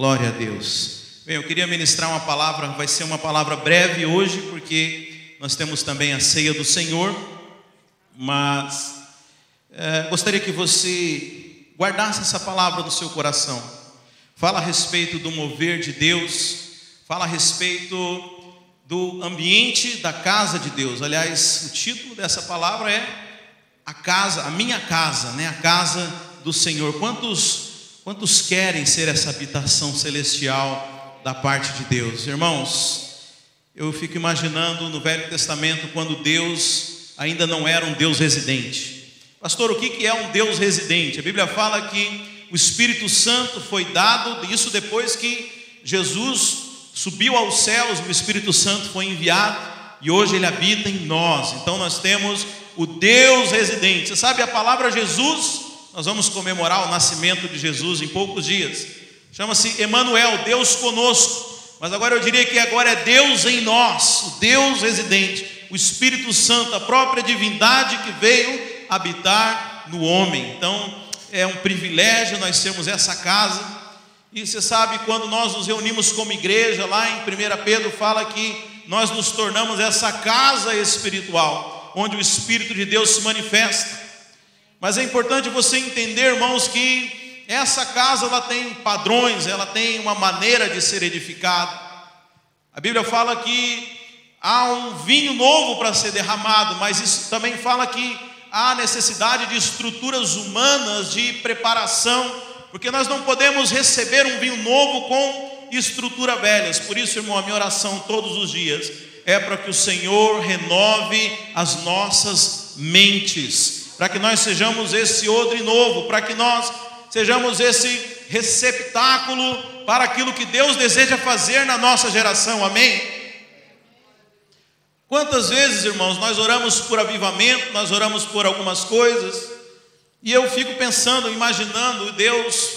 Glória a Deus. Bem, eu queria ministrar uma palavra, vai ser uma palavra breve hoje, porque nós temos também a ceia do Senhor, mas é, gostaria que você guardasse essa palavra no seu coração. Fala a respeito do mover de Deus, fala a respeito do ambiente da casa de Deus. Aliás, o título dessa palavra é a casa, a minha casa, né? A casa do Senhor. Quantos quantos querem ser essa habitação celestial da parte de Deus? Irmãos, eu fico imaginando no Velho Testamento quando Deus ainda não era um Deus residente. Pastor, o que é um Deus residente? A Bíblia fala que o Espírito Santo foi dado, isso depois que Jesus subiu aos céus, o Espírito Santo foi enviado e hoje ele habita em nós. Então nós temos o Deus residente. Você sabe a palavra Jesus? Nós vamos comemorar o nascimento de Jesus em poucos dias. Chama-se Emanuel, Deus conosco. Mas agora eu diria que agora é Deus em nós, o Deus residente, o Espírito Santo, a própria divindade que veio habitar no homem. Então, é um privilégio nós termos essa casa e você sabe, quando nós nos reunimos como igreja, lá em 1 Pedro fala que nós nos tornamos essa casa espiritual, onde o Espírito de Deus se manifesta. Mas é importante você entender, irmãos, que essa casa ela tem padrões, ela tem uma maneira de ser edificada. A Bíblia fala que há um vinho novo para ser derramado, mas isso também fala que há necessidade de estruturas humanas de preparação porque nós não podemos receber um vinho novo com estrutura velhas. Por isso, irmão, a minha oração todos os dias é para que o Senhor renove as nossas mentes, para que nós sejamos esse odre novo, para que nós sejamos esse receptáculo para aquilo que Deus deseja fazer na nossa geração. Amém? Quantas vezes, irmãos, nós oramos por avivamento, nós oramos por algumas coisas, e eu fico pensando, imaginando Deus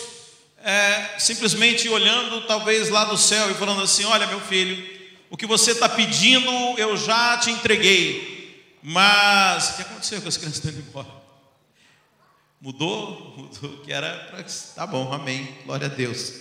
é, simplesmente olhando, talvez lá do céu, e falando assim: Olha, meu filho, o que você está pedindo eu já te entreguei, mas o que aconteceu com as crianças estão indo embora? Mudou? Mudou, que era para. Tá bom, amém, glória a Deus.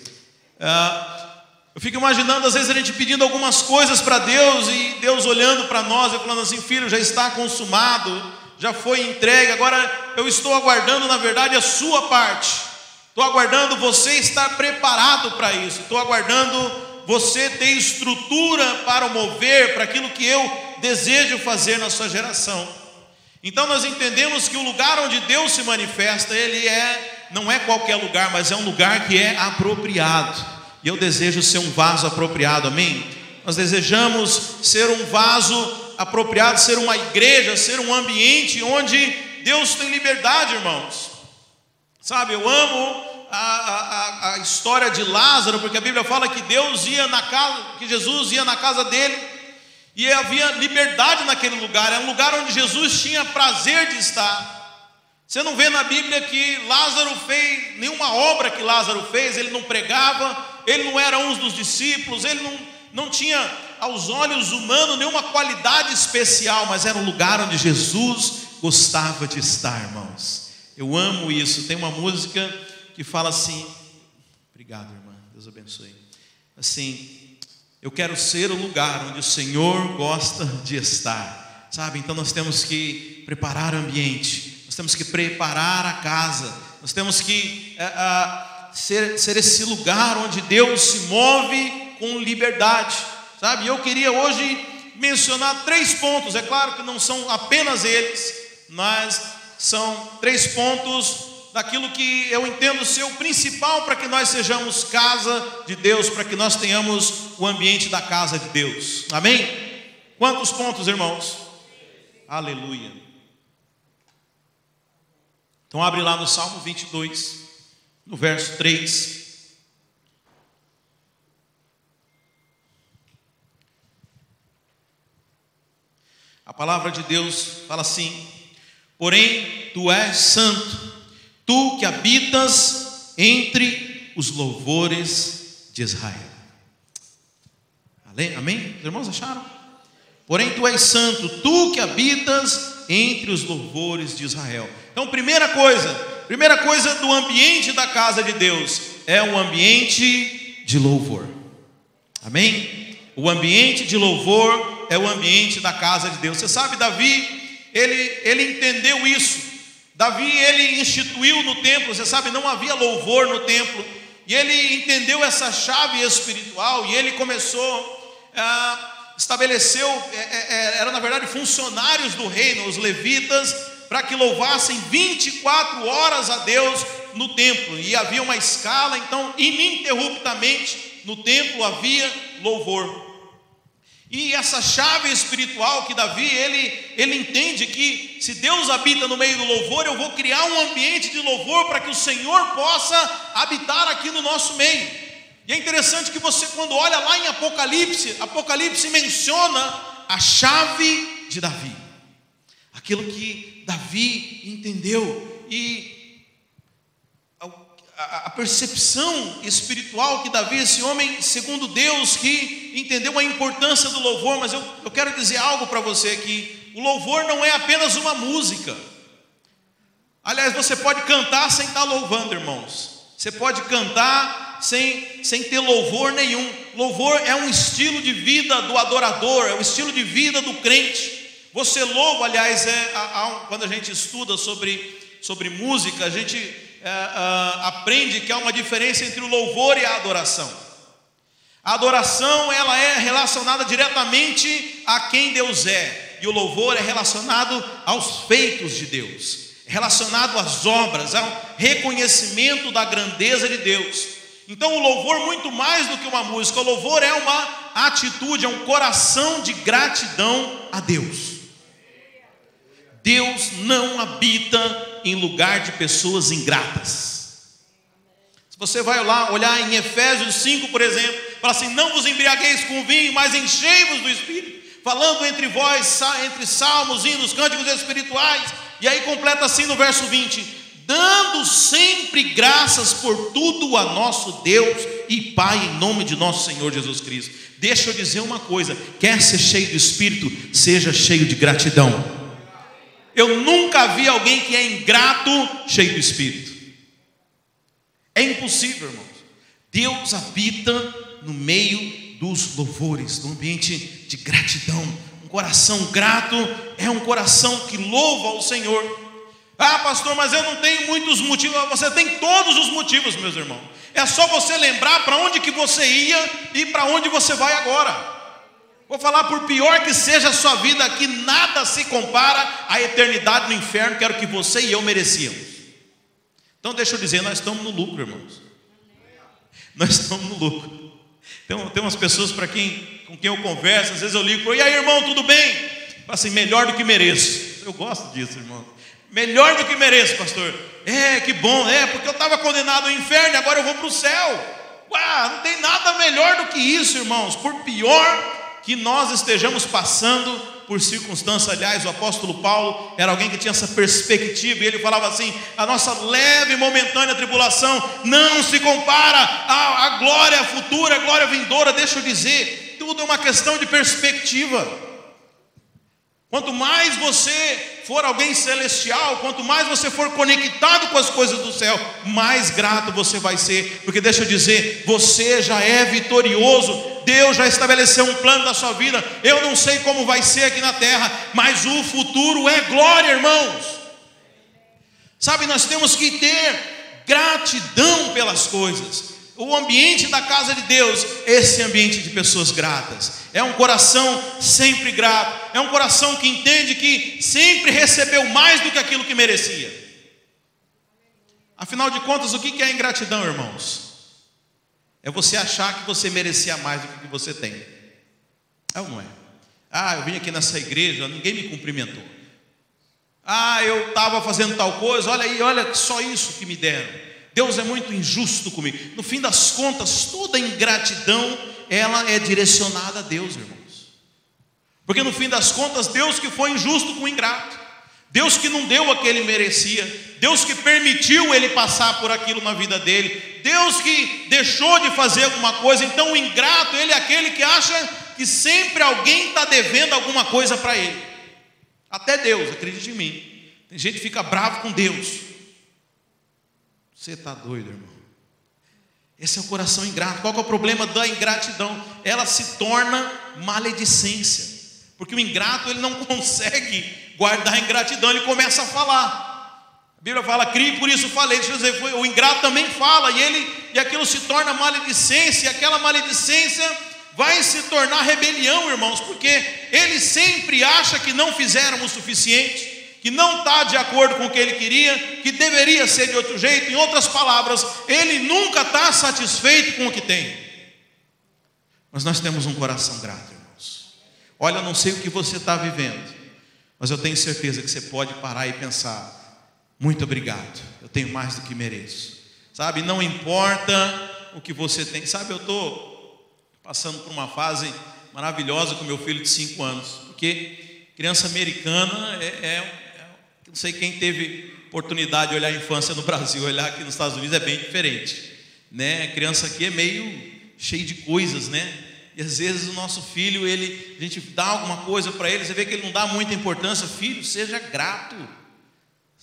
Ah, eu fico imaginando, às vezes, a gente pedindo algumas coisas para Deus e Deus olhando para nós e falando assim: Filho, já está consumado já foi entregue, agora eu estou aguardando, na verdade, a sua parte. Estou aguardando você estar preparado para isso. Estou aguardando você ter estrutura para mover para aquilo que eu desejo fazer na sua geração. Então nós entendemos que o lugar onde Deus se manifesta, ele é não é qualquer lugar, mas é um lugar que é apropriado. E eu desejo ser um vaso apropriado. Amém? Nós desejamos ser um vaso apropriado ser uma igreja, ser um ambiente onde Deus tem liberdade, irmãos. Sabe, eu amo a, a, a, história de Lázaro, porque a Bíblia fala que Deus ia na casa, que Jesus ia na casa dele, e havia liberdade naquele lugar, era um lugar onde Jesus tinha prazer de estar. Você não vê na Bíblia que Lázaro fez, nenhuma obra que Lázaro fez, ele não pregava, ele não era um dos discípulos, ele não, não tinha aos olhos humanos nenhuma qualidade especial, mas era um lugar onde Jesus gostava de estar, irmãos. Eu amo isso. Tem uma música que fala assim: Obrigado, irmã. Deus abençoe. Assim, eu quero ser o lugar onde o Senhor gosta de estar. Sabe? Então nós temos que preparar o ambiente, nós temos que preparar a casa, nós temos que é, é, ser, ser esse lugar onde Deus se move com liberdade. Sabe? Eu queria hoje mencionar três pontos. É claro que não são apenas eles, mas são três pontos daquilo que eu entendo ser o principal para que nós sejamos casa de Deus, para que nós tenhamos o ambiente da casa de Deus. Amém? Quantos pontos, irmãos? Aleluia. Então abre lá no Salmo 22, no verso 3. A palavra de Deus fala assim: Porém, tu és santo, tu que habitas entre os louvores de Israel. Amém? Os irmãos acharam? Porém, tu és santo, tu que habitas entre os louvores de Israel. Então, primeira coisa, primeira coisa do ambiente da casa de Deus é um ambiente de louvor. Amém? O ambiente de louvor é o ambiente da casa de Deus. Você sabe, Davi, ele, ele entendeu isso. Davi, ele instituiu no templo, você sabe, não havia louvor no templo. E ele entendeu essa chave espiritual e ele começou a estabeleceu, é, é, é, era na verdade funcionários do reino, os levitas, para que louvassem 24 horas a Deus no templo. E havia uma escala, então, ininterruptamente no templo havia louvor. E essa chave espiritual que Davi, ele, ele entende que se Deus habita no meio do louvor, eu vou criar um ambiente de louvor para que o Senhor possa habitar aqui no nosso meio. E é interessante que você, quando olha lá em Apocalipse, Apocalipse menciona a chave de Davi, aquilo que Davi entendeu, e a, a percepção espiritual que Davi, esse homem, segundo Deus, que entendeu a importância do louvor, mas eu, eu quero dizer algo para você aqui: o louvor não é apenas uma música. Aliás, você pode cantar sem estar louvando, irmãos. Você pode cantar sem, sem ter louvor nenhum. Louvor é um estilo de vida do adorador, é um estilo de vida do crente. Você louva, aliás, é, quando a gente estuda sobre, sobre música, a gente é, é, aprende que há uma diferença entre o louvor e a adoração. A adoração ela é relacionada diretamente a quem Deus é, e o louvor é relacionado aos feitos de Deus, relacionado às obras, ao reconhecimento da grandeza de Deus. Então, o louvor, muito mais do que uma música, o louvor é uma atitude, é um coração de gratidão a Deus. Deus não habita em lugar de pessoas ingratas. Se você vai lá olhar em Efésios 5, por exemplo, fala assim: Não vos embriagueis com vinho, mas enchei-vos do Espírito, falando entre vós, entre salmos, hinos, cânticos espirituais. E aí completa assim no verso 20: dando sempre graças por tudo a nosso Deus e Pai, em nome de nosso Senhor Jesus Cristo. Deixa eu dizer uma coisa: quer ser cheio do Espírito, seja cheio de gratidão. Eu nunca vi alguém que é ingrato cheio do Espírito. É impossível, irmãos. Deus habita no meio dos louvores, no ambiente de gratidão. Um coração grato é um coração que louva ao Senhor. Ah, pastor, mas eu não tenho muitos motivos. Você tem todos os motivos, meus irmãos. É só você lembrar para onde que você ia e para onde você vai agora. Vou falar por pior que seja a sua vida aqui, nada se compara à eternidade no inferno, que era o que você e eu merecíamos. Então deixa eu dizer, nós estamos no lucro, irmãos. Nós estamos no lucro. Tem, tem umas pessoas para quem, com quem eu converso, às vezes eu ligo, e aí irmão, tudo bem? Fala assim, melhor do que mereço. Eu gosto disso, irmão. Melhor do que mereço, pastor. É, que bom, é, porque eu estava condenado ao inferno agora eu vou para o céu. Uau, não tem nada melhor do que isso, irmãos. Por pior que nós estejamos passando por circunstâncias, aliás, o apóstolo Paulo era alguém que tinha essa perspectiva, e ele falava assim: a nossa leve e momentânea tribulação não se compara à, à glória futura, à glória vindoura. Deixa eu dizer, tudo é uma questão de perspectiva. Quanto mais você for alguém celestial, quanto mais você for conectado com as coisas do céu, mais grato você vai ser, porque deixa eu dizer, você já é vitorioso, Deus já estabeleceu um plano da sua vida. Eu não sei como vai ser aqui na terra, mas o futuro é glória, irmãos. Sabe, nós temos que ter gratidão pelas coisas o ambiente da casa de Deus, esse ambiente de pessoas gratas. É um coração sempre grato, é um coração que entende que sempre recebeu mais do que aquilo que merecia. Afinal de contas, o que é ingratidão, irmãos? É você achar que você merecia mais do que você tem. É ou não é? Ah, eu vim aqui nessa igreja, ninguém me cumprimentou. Ah, eu estava fazendo tal coisa, olha aí, olha só isso que me deram. Deus é muito injusto comigo. No fim das contas, toda ingratidão, ela é direcionada a Deus, irmãos. Porque no fim das contas, Deus que foi injusto com o ingrato. Deus que não deu o que ele merecia, Deus que permitiu ele passar por aquilo na vida dele, Deus que deixou de fazer alguma coisa, então o ingrato, ele é aquele que acha que sempre alguém está devendo alguma coisa para ele, até Deus, acredite em mim. Tem gente que fica bravo com Deus, você está doido, irmão? Esse é o coração ingrato. Qual é o problema da ingratidão? Ela se torna maledicência. Porque o ingrato ele não consegue guardar a ingratidão, ele começa a falar. A Bíblia fala, crie, por isso falei. Deixa eu dizer, o ingrato também fala, e ele e aquilo se torna maledicência, e aquela maledicência vai se tornar rebelião, irmãos, porque ele sempre acha que não fizeram o suficiente, que não está de acordo com o que ele queria, que deveria ser de outro jeito. Em outras palavras, ele nunca está satisfeito com o que tem. Mas nós temos um coração grato, Olha, não sei o que você está vivendo, mas eu tenho certeza que você pode parar e pensar: muito obrigado, eu tenho mais do que mereço. Sabe, não importa o que você tem. Sabe, eu estou passando por uma fase maravilhosa com meu filho de 5 anos, porque criança americana é, é, é, Não sei quem teve oportunidade de olhar a infância no Brasil, olhar aqui nos Estados Unidos é bem diferente. Né? A criança aqui é meio cheio de coisas, né? E às vezes o nosso filho, ele, a gente dá alguma coisa para ele, você vê que ele não dá muita importância. Filho, seja grato.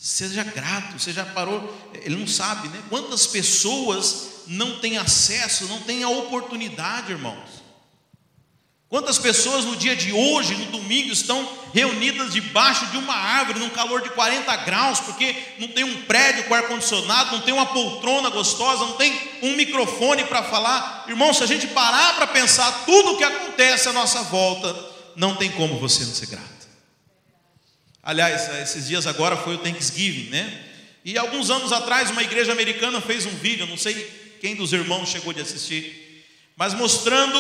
Seja grato, você já parou, ele não sabe, né? Quantas pessoas não têm acesso, não têm a oportunidade, irmãos? Quantas pessoas no dia de hoje, no domingo, estão reunidas debaixo de uma árvore, num calor de 40 graus, porque não tem um prédio com ar-condicionado, não tem uma poltrona gostosa, não tem um microfone para falar. Irmão, se a gente parar para pensar tudo o que acontece à nossa volta, não tem como você não ser grato. Aliás, esses dias agora foi o Thanksgiving, né? E alguns anos atrás, uma igreja americana fez um vídeo, não sei quem dos irmãos chegou de assistir, mas mostrando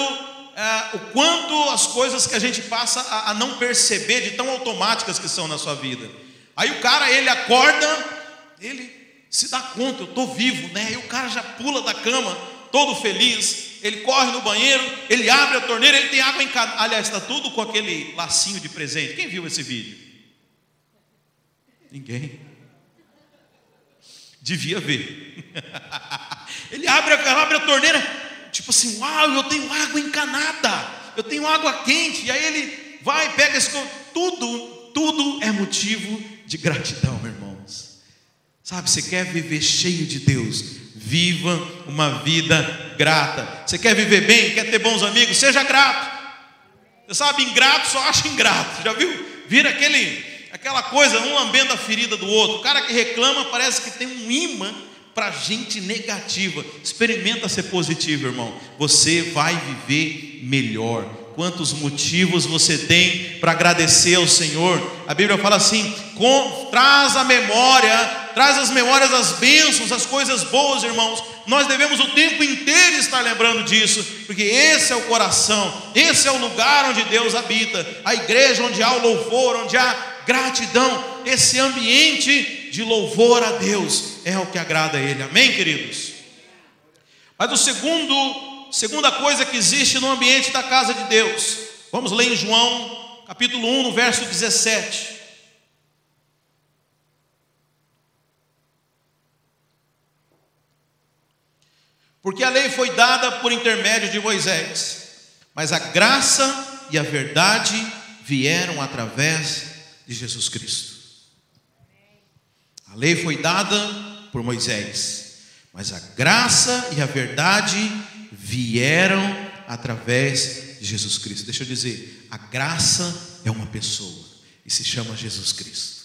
é, o quanto as coisas que a gente passa a, a não perceber de tão automáticas que são na sua vida. Aí o cara, ele acorda, ele se dá conta, eu estou vivo, né? Aí o cara já pula da cama, todo feliz, ele corre no banheiro, ele abre a torneira, ele tem água em casa. Aliás, está tudo com aquele lacinho de presente. Quem viu esse vídeo? Ninguém. Devia ver. Ele abre, abre a torneira, tipo assim, uau, eu tenho água encanada, eu tenho água quente. E aí ele vai, pega esse tudo, tudo é motivo de gratidão, irmãos. Sabe, você quer viver cheio de Deus, viva uma vida grata. Você quer viver bem, quer ter bons amigos, seja grato. Você sabe, ingrato só acha ingrato, já viu? Vira aquele aquela coisa, um lambendo a ferida do outro. O cara que reclama parece que tem um imã para gente negativa. Experimenta ser positivo, irmão. Você vai viver melhor. Quantos motivos você tem para agradecer ao Senhor? A Bíblia fala assim: com, traz a memória, traz as memórias das bênçãos, as coisas boas, irmãos. Nós devemos o tempo inteiro estar lembrando disso, porque esse é o coração, esse é o lugar onde Deus habita, a igreja onde há o louvor, onde há gratidão, esse ambiente de louvor a Deus é o que agrada a Ele. Amém, queridos? Mas o segundo, segunda coisa que existe no ambiente da casa de Deus, vamos ler em João, capítulo 1, no verso 17. Porque a lei foi dada por intermédio de Moisés, mas a graça e a verdade vieram através de Jesus Cristo. A lei foi dada por Moisés, mas a graça e a verdade vieram através de Jesus Cristo. Deixa eu dizer, a graça é uma pessoa e se chama Jesus Cristo.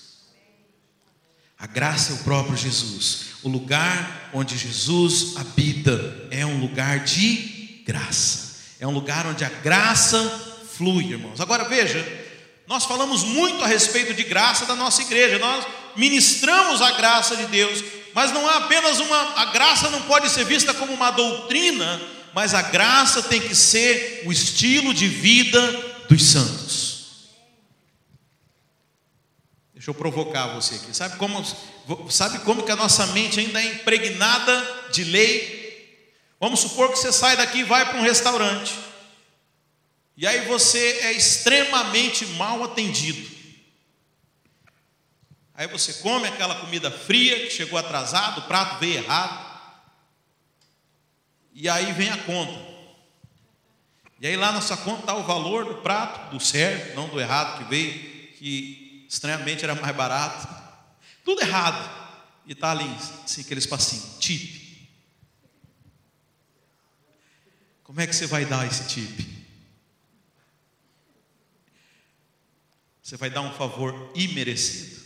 A graça é o próprio Jesus. O lugar onde Jesus habita é um lugar de graça. É um lugar onde a graça flui, irmãos. Agora veja, nós falamos muito a respeito de graça da nossa igreja, nós ministramos a graça de Deus, mas não é apenas uma, a graça não pode ser vista como uma doutrina, mas a graça tem que ser o estilo de vida dos santos. Deixa eu provocar você aqui. Sabe como, sabe como que a nossa mente ainda é impregnada de lei? Vamos supor que você sai daqui e vai para um restaurante. E aí você é extremamente mal atendido. Aí você come aquela comida fria que chegou atrasado, o prato veio errado. E aí vem a conta. E aí lá na sua conta está o valor do prato, do certo, não do errado que veio, que estranhamente era mais barato. Tudo errado. E está ali, assim, aquele espacinho, tip. Como é que você vai dar esse tip? Você vai dar um favor imerecido?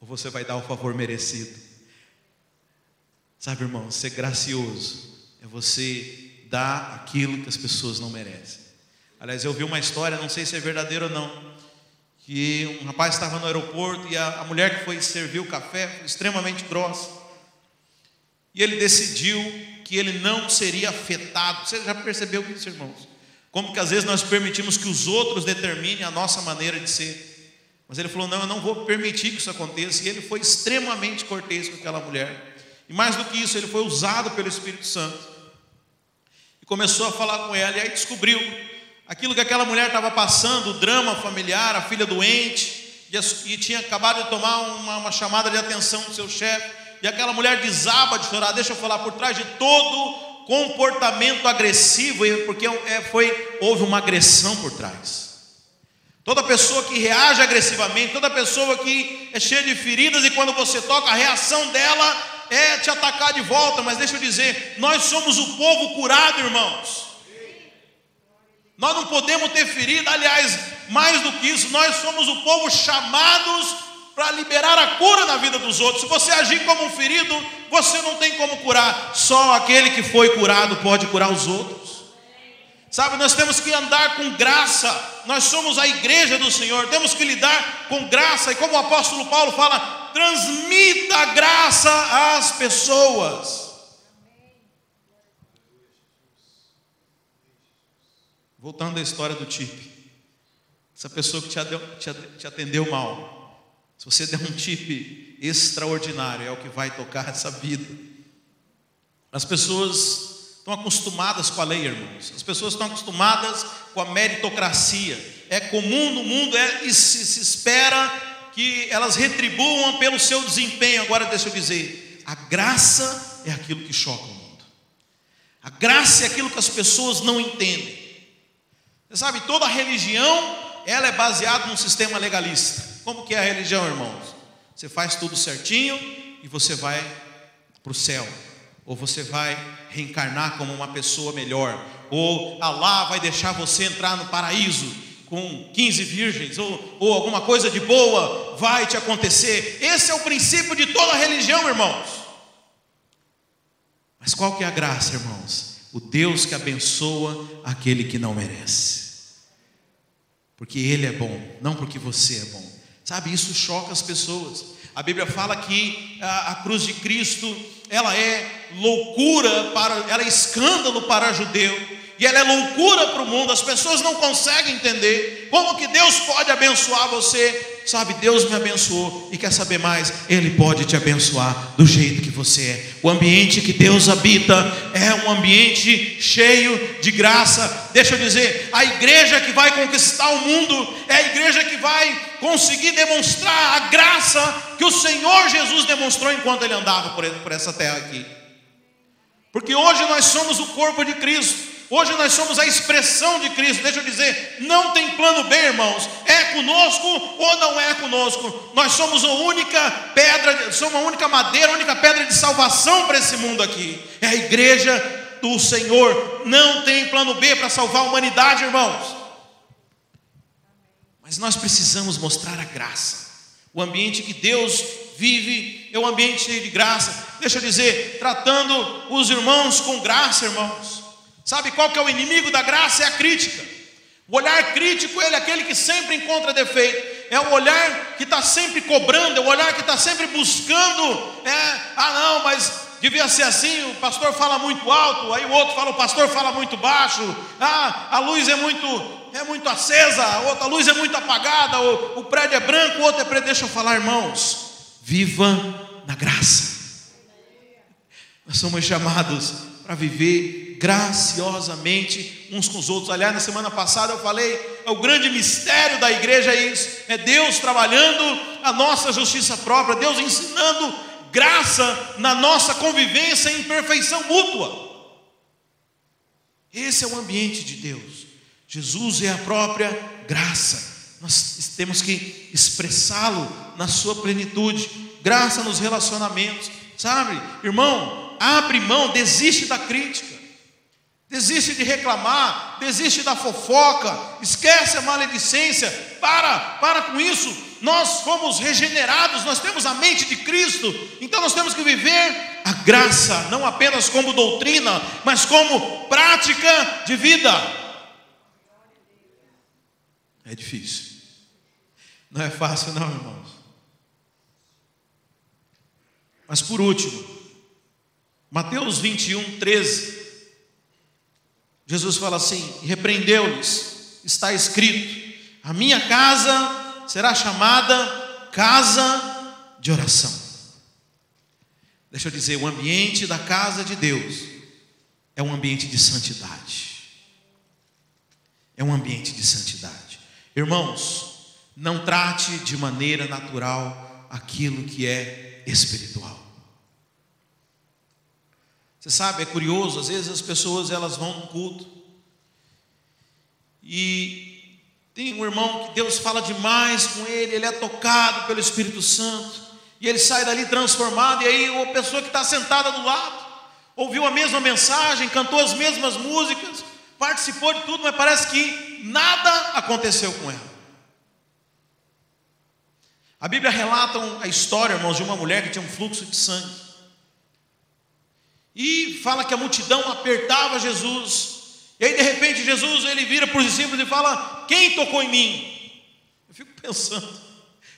Ou você vai dar o favor merecido? Sabe, irmão, ser gracioso é você dar aquilo que as pessoas não merecem. Aliás, eu vi uma história, não sei se é verdadeira ou não, que um rapaz estava no aeroporto e a, a mulher que foi servir o café extremamente grossa. E ele decidiu que ele não seria afetado. Você já percebeu isso, irmãos? Como que às vezes nós permitimos que os outros determinem a nossa maneira de ser. Mas ele falou: Não, eu não vou permitir que isso aconteça. E ele foi extremamente cortês com aquela mulher. E mais do que isso, ele foi usado pelo Espírito Santo. E começou a falar com ela. E aí descobriu aquilo que aquela mulher estava passando, o drama familiar, a filha doente. E, tinha acabado de tomar uma, uma chamada de atenção do seu chefe e aquela mulher desaba de chorar. Deixa eu falar, por trás de todo comportamento agressivo, porque é, foi, houve uma agressão por trás. Toda pessoa que reage agressivamente, toda pessoa que é cheia de feridas e quando você toca, a reação dela é te atacar de volta. Mas deixa eu dizer, nós somos o povo curado, irmãos. Nós não podemos ter ferida, aliás, mais do que isso, nós somos o povo chamados para liberar a cura na vida dos outros. Se você agir como um ferido, você não tem como curar. Só aquele que foi curado pode curar os outros. Sabe, nós temos que andar com graça. Nós somos a igreja do Senhor. Temos que lidar com graça. E como o apóstolo Paulo fala, transmita graça às pessoas. Voltando à história do Tipe. Essa pessoa que te atendeu mal se você der um tip extraordinário, é o que vai tocar essa vida. As pessoas estão acostumadas com a lei, irmãos. As pessoas estão acostumadas com a meritocracia. É comum no mundo, é, e se, se espera que elas retribuam pelo seu desempenho. Agora, deixa eu dizer: a graça é aquilo que choca o mundo. A graça é aquilo que as pessoas não entendem. Você sabe, toda religião ela é baseada num sistema legalista. Como que é a religião, irmãos? Você faz tudo certinho e você vai para o céu. Ou você vai reencarnar como uma pessoa melhor. Ou Allah vai deixar você entrar no paraíso com 15 virgens. Ou, ou alguma coisa de boa vai te acontecer. Esse é o princípio de toda religião, irmãos. Mas qual que é a graça, irmãos? O Deus que abençoa aquele que não merece. Porque Ele é bom, não porque você é bom. Sabe, isso choca as pessoas. A Bíblia fala que a, a cruz de Cristo, ela é loucura para, ela é escândalo para judeu, e ela é loucura para o mundo. As pessoas não conseguem entender como que Deus pode abençoar você Sabe, Deus me abençoou e quer saber mais? Ele pode te abençoar do jeito que você é. O ambiente que Deus habita é um ambiente cheio de graça. Deixa eu dizer, a igreja que vai conquistar o mundo é a igreja que vai conseguir demonstrar a graça que o Senhor Jesus demonstrou enquanto ele andava por essa terra aqui. Porque hoje nós somos o corpo de Cristo. Hoje nós somos a expressão de Cristo. Deixa eu dizer, não tem plano B, irmãos. É conosco ou não é conosco. Nós somos a única pedra, somos a única madeira, a única pedra de salvação para esse mundo aqui. É a igreja do Senhor. Não tem plano B para salvar a humanidade, irmãos. Mas nós precisamos mostrar a graça. O ambiente que Deus vive é um ambiente de graça. Deixa eu dizer, tratando os irmãos com graça, irmãos. Sabe qual que é o inimigo da graça? É a crítica. O olhar crítico, ele é aquele que sempre encontra defeito. É o olhar que está sempre cobrando, é o olhar que está sempre buscando. É, ah não, mas devia ser assim, o pastor fala muito alto, aí o outro fala, o pastor fala muito baixo, ah, a luz é muito, é muito acesa, a outra luz é muito apagada, o, o prédio é branco, o outro é preto. Deixa eu falar, irmãos, viva na graça. Nós somos chamados para viver graciosamente uns com os outros. Aliás, na semana passada eu falei, é o grande mistério da igreja é isso, é Deus trabalhando a nossa justiça própria, Deus ensinando graça na nossa convivência em perfeição mútua. Esse é o ambiente de Deus. Jesus é a própria graça. Nós temos que expressá-lo na sua plenitude. Graça nos relacionamentos. Sabe, irmão, abre mão, desiste da crítica. Desiste de reclamar, desiste da fofoca, esquece a maledicência, para, para com isso. Nós fomos regenerados, nós temos a mente de Cristo, então nós temos que viver a graça, não apenas como doutrina, mas como prática de vida. É difícil, não é fácil, não, irmãos. Mas por último, Mateus 21, 13. Jesus fala assim: repreendeu-lhes, está escrito: a minha casa será chamada casa de oração. Deixa eu dizer, o ambiente da casa de Deus é um ambiente de santidade. É um ambiente de santidade. Irmãos, não trate de maneira natural aquilo que é espiritual. Você sabe, é curioso, às vezes as pessoas elas vão no culto e tem um irmão que Deus fala demais com ele, ele é tocado pelo Espírito Santo e ele sai dali transformado e aí a pessoa que está sentada do lado ouviu a mesma mensagem, cantou as mesmas músicas, participou de tudo, mas parece que nada aconteceu com ela. A Bíblia relata a história, irmãos, de uma mulher que tinha um fluxo de sangue. E fala que a multidão apertava Jesus. E aí de repente Jesus ele vira para os discípulos e fala: Quem tocou em mim? Eu fico pensando,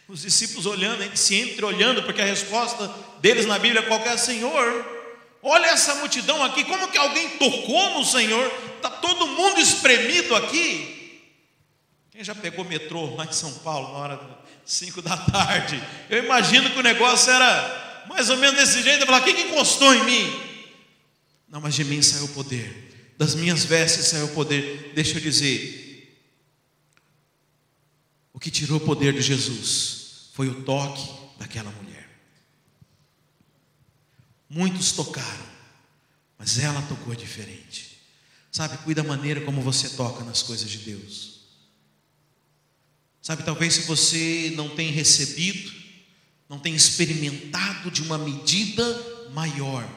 os discípulos olhando, se entre olhando, porque a resposta deles na Bíblia é qualquer Senhor. Olha essa multidão aqui, como que alguém tocou no Senhor? Está todo mundo espremido aqui. Quem já pegou metrô lá em São Paulo na hora das 5 da tarde? Eu imagino que o negócio era mais ou menos desse jeito. Falar, quem que encostou em mim? Não, mas de mim saiu o poder, das minhas vestes saiu o poder. Deixa eu dizer, o que tirou o poder de Jesus foi o toque daquela mulher. Muitos tocaram, mas ela tocou diferente. Sabe, cuida da maneira como você toca nas coisas de Deus. Sabe, talvez se você não tem recebido, não tem experimentado de uma medida maior,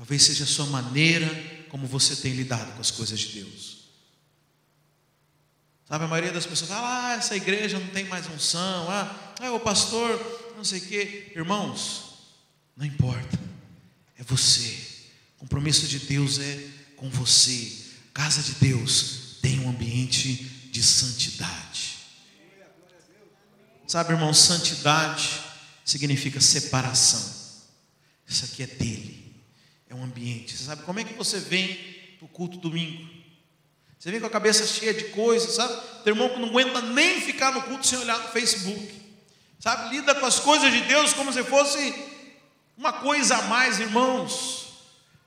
Talvez seja a sua maneira como você tem lidado com as coisas de Deus. Sabe, a maioria das pessoas fala, ah, essa igreja não tem mais unção, ah, ah o pastor, não sei o quê. Irmãos, não importa, é você. O compromisso de Deus é com você. Casa de Deus tem um ambiente de santidade. Sabe, irmão, santidade significa separação. Isso aqui é dele é um ambiente. Você sabe como é que você vem para o culto domingo? Você vem com a cabeça cheia de coisas, sabe? Tem irmão que não aguenta nem ficar no culto sem olhar no Facebook. Sabe? Lida com as coisas de Deus como se fosse uma coisa a mais, irmãos.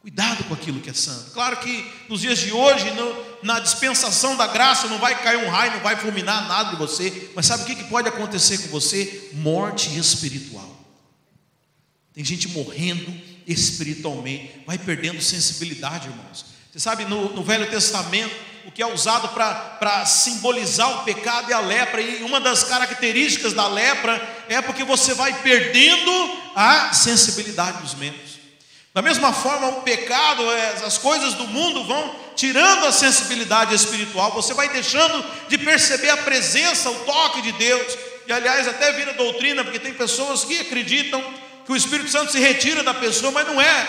Cuidado com aquilo que é santo. Claro que nos dias de hoje, na dispensação da graça, não vai cair um raio, não vai fulminar nada de você. Mas sabe o que, que pode acontecer com você? Morte espiritual. Tem gente morrendo espiritualmente, vai perdendo sensibilidade, irmãos. Você sabe, no, no Velho Testamento, o que é usado para simbolizar o pecado é a lepra, e uma das características da lepra é porque você vai perdendo a sensibilidade dos membros. Da mesma forma, o pecado, é, as coisas do mundo vão tirando a sensibilidade espiritual, você vai deixando de perceber a presença, o toque de Deus, e aliás, até vira doutrina, porque tem pessoas que acreditam que o Espírito Santo se retira da pessoa, mas não é.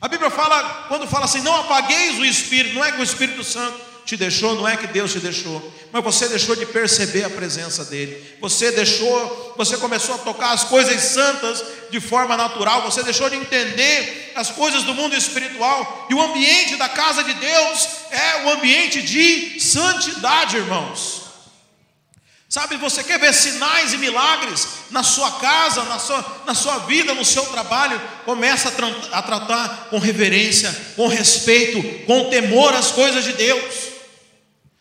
A Bíblia fala, quando fala assim, não apagueis o Espírito, não é que o Espírito Santo te deixou, não é que Deus te deixou, mas você deixou de perceber a presença dele. Você deixou, você começou a tocar as coisas santas de forma natural, você deixou de entender as coisas do mundo espiritual. E o ambiente da casa de Deus é o ambiente de santidade, irmãos. Sabe, você quer ver sinais e milagres na sua casa, na sua, na sua vida, no seu trabalho? Começa a, tra a tratar com reverência, com respeito, com temor as coisas de Deus.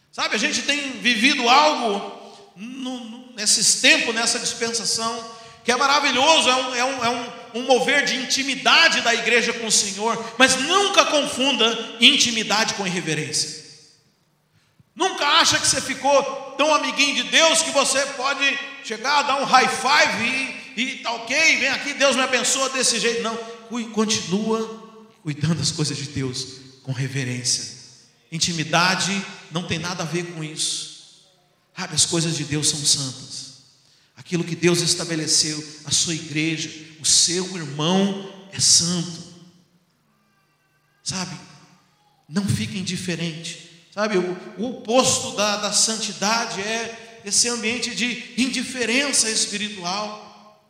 Sabe, a gente tem vivido algo no, nesses tempos, nessa dispensação, que é maravilhoso, é um, é, um, é um, um mover de intimidade da igreja com o Senhor, mas nunca confunda intimidade com irreverência. Nunca acha que você ficou tão amiguinho de Deus que você pode chegar, dar um high five e, e tá ok, vem aqui, Deus me abençoa desse jeito. Não, continua cuidando das coisas de Deus, com reverência. Intimidade não tem nada a ver com isso. Sabe, as coisas de Deus são santas. Aquilo que Deus estabeleceu, a sua igreja, o seu irmão é santo. Sabe? Não fique indiferente. Sabe, o, o oposto da, da santidade é esse ambiente de indiferença espiritual.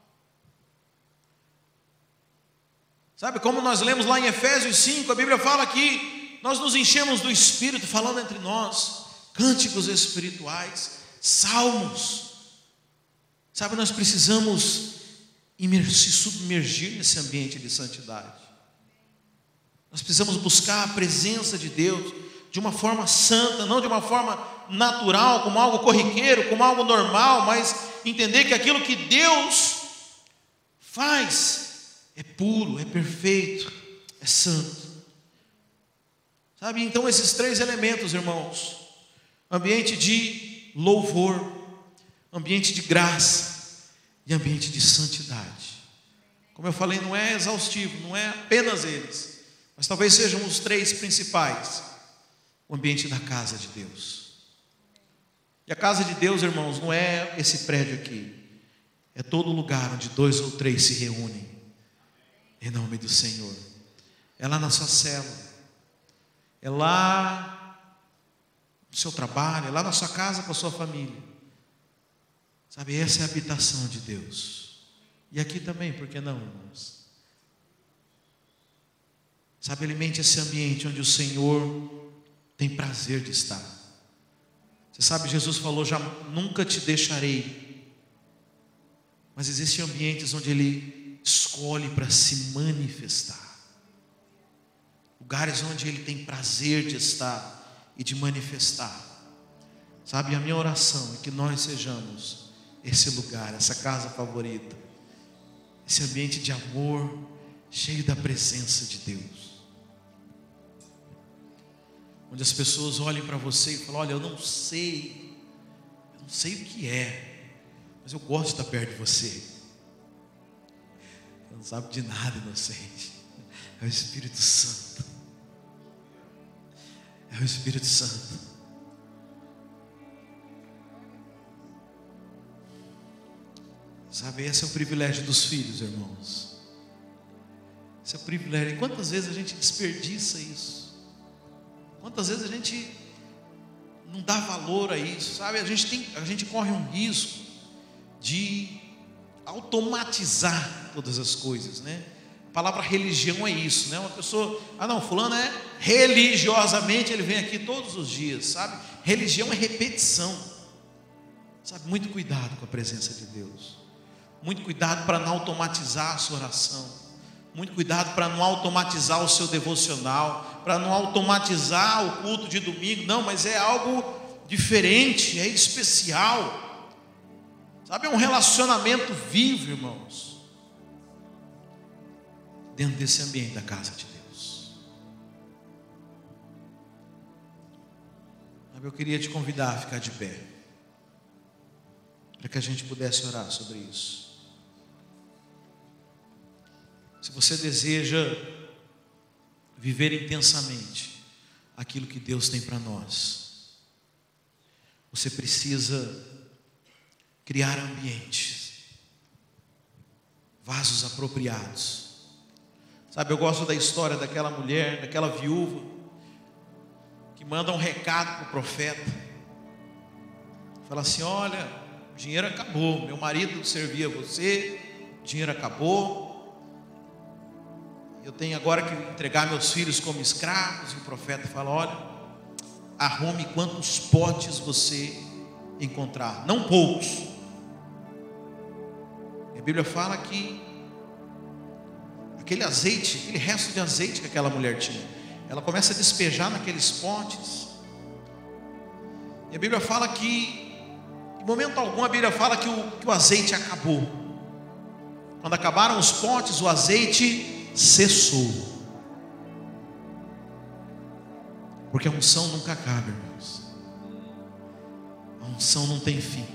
Sabe, como nós lemos lá em Efésios 5, a Bíblia fala que nós nos enchemos do Espírito, falando entre nós, cânticos espirituais, salmos. Sabe, nós precisamos se submergir nesse ambiente de santidade. Nós precisamos buscar a presença de Deus de uma forma santa, não de uma forma natural, como algo corriqueiro, como algo normal, mas entender que aquilo que Deus faz é puro, é perfeito, é santo. Sabe? Então, esses três elementos, irmãos: ambiente de louvor, ambiente de graça e ambiente de santidade. Como eu falei, não é exaustivo, não é apenas eles, mas talvez sejam os três principais: o ambiente da casa de Deus. E a casa de Deus, irmãos, não é esse prédio aqui, é todo lugar onde dois ou três se reúnem em nome do Senhor. É lá na sua cela, é lá no seu trabalho, é lá na sua casa com a sua família. Sabe, essa é a habitação de Deus. E aqui também, por que não, irmãos? Sabe, alimente esse ambiente onde o Senhor tem prazer de estar. Você sabe, Jesus falou: já nunca te deixarei. Mas existem ambientes onde Ele escolhe para se manifestar. Lugares onde Ele tem prazer de estar e de manifestar. Sabe, a minha oração é que nós sejamos esse lugar, essa casa favorita, esse ambiente de amor, cheio da presença de Deus. Onde as pessoas olhem para você e falam: Olha, eu não sei, eu não sei o que é, mas eu gosto de estar perto de você não sabe de nada, inocente. É o Espírito Santo. É o Espírito Santo. Sabe, esse é o privilégio dos filhos, irmãos. Esse é o privilégio. E quantas vezes a gente desperdiça isso? Quantas vezes a gente não dá valor a isso, sabe? A gente, tem, a gente corre um risco de automatizar todas as coisas, né? A palavra religião é isso, né? Uma pessoa, ah não, fulano é religiosamente, ele vem aqui todos os dias, sabe? Religião é repetição. Sabe, muito cuidado com a presença de Deus. Muito cuidado para não automatizar a sua oração. Muito cuidado para não automatizar o seu devocional, para não automatizar o culto de domingo. Não, mas é algo diferente, é especial. Sabe, é um relacionamento vivo, irmãos. Dentro desse ambiente da casa de Deus. Sabe, eu queria te convidar a ficar de pé. Para que a gente pudesse orar sobre isso. Se você deseja viver intensamente aquilo que Deus tem para nós, você precisa criar ambientes, vasos apropriados. Sabe, eu gosto da história daquela mulher, daquela viúva, que manda um recado para o profeta. Fala assim: olha, o dinheiro acabou, meu marido servia você, o dinheiro acabou. Eu tenho agora que entregar meus filhos como escravos. E o profeta fala: olha, arrume quantos potes você encontrar, não poucos Bíblia fala que aquele azeite, aquele resto de azeite que aquela mulher tinha, ela começa a despejar naqueles potes. E a Bíblia fala que, em momento algum, a Bíblia fala que o, que o azeite acabou. Quando acabaram os potes, o azeite cessou. Porque a unção nunca acaba, irmãos. A unção não tem fim.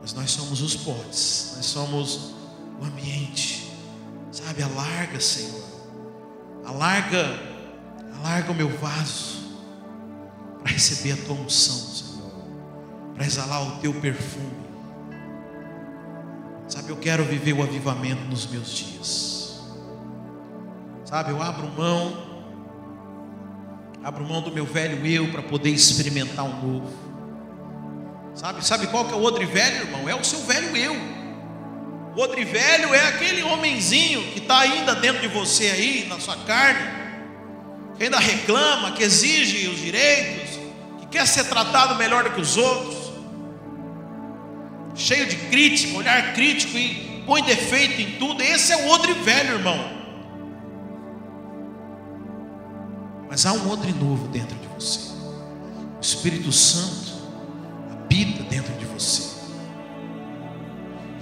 Mas nós somos os potes, nós somos o ambiente. Sabe, alarga, Senhor. Alarga, alarga o meu vaso para receber a tua unção, Senhor, para exalar o teu perfume. Sabe, eu quero viver o avivamento nos meus dias. Sabe, eu abro mão, abro mão do meu velho eu para poder experimentar um novo. Sabe, sabe qual que é o outro velho, irmão? É o seu velho eu. O outro velho é aquele homenzinho que está ainda dentro de você aí, na sua carne, que ainda reclama, que exige os direitos, que quer ser tratado melhor do que os outros cheio de crítica, olhar crítico e põe defeito em tudo. Esse é o odre velho, irmão. Mas há um odre novo dentro de você. O Espírito Santo habita dentro de você.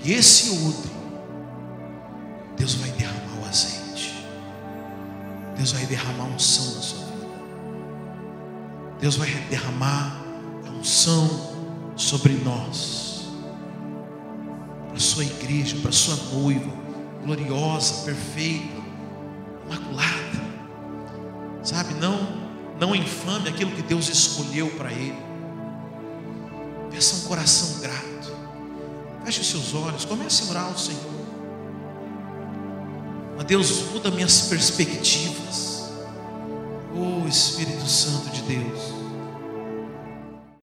E esse odre, Deus vai derramar o azeite. Deus vai derramar unção na sua vida. Deus vai derramar a unção sobre nós para a sua igreja, para a sua noiva, gloriosa, perfeita, imaculada. Sabe, não, não infame aquilo que Deus escolheu para ele. Peça um coração grato. Feche os seus olhos, comece a orar ao Senhor. Mas Deus, muda minhas perspectivas. Oh Espírito Santo de Deus.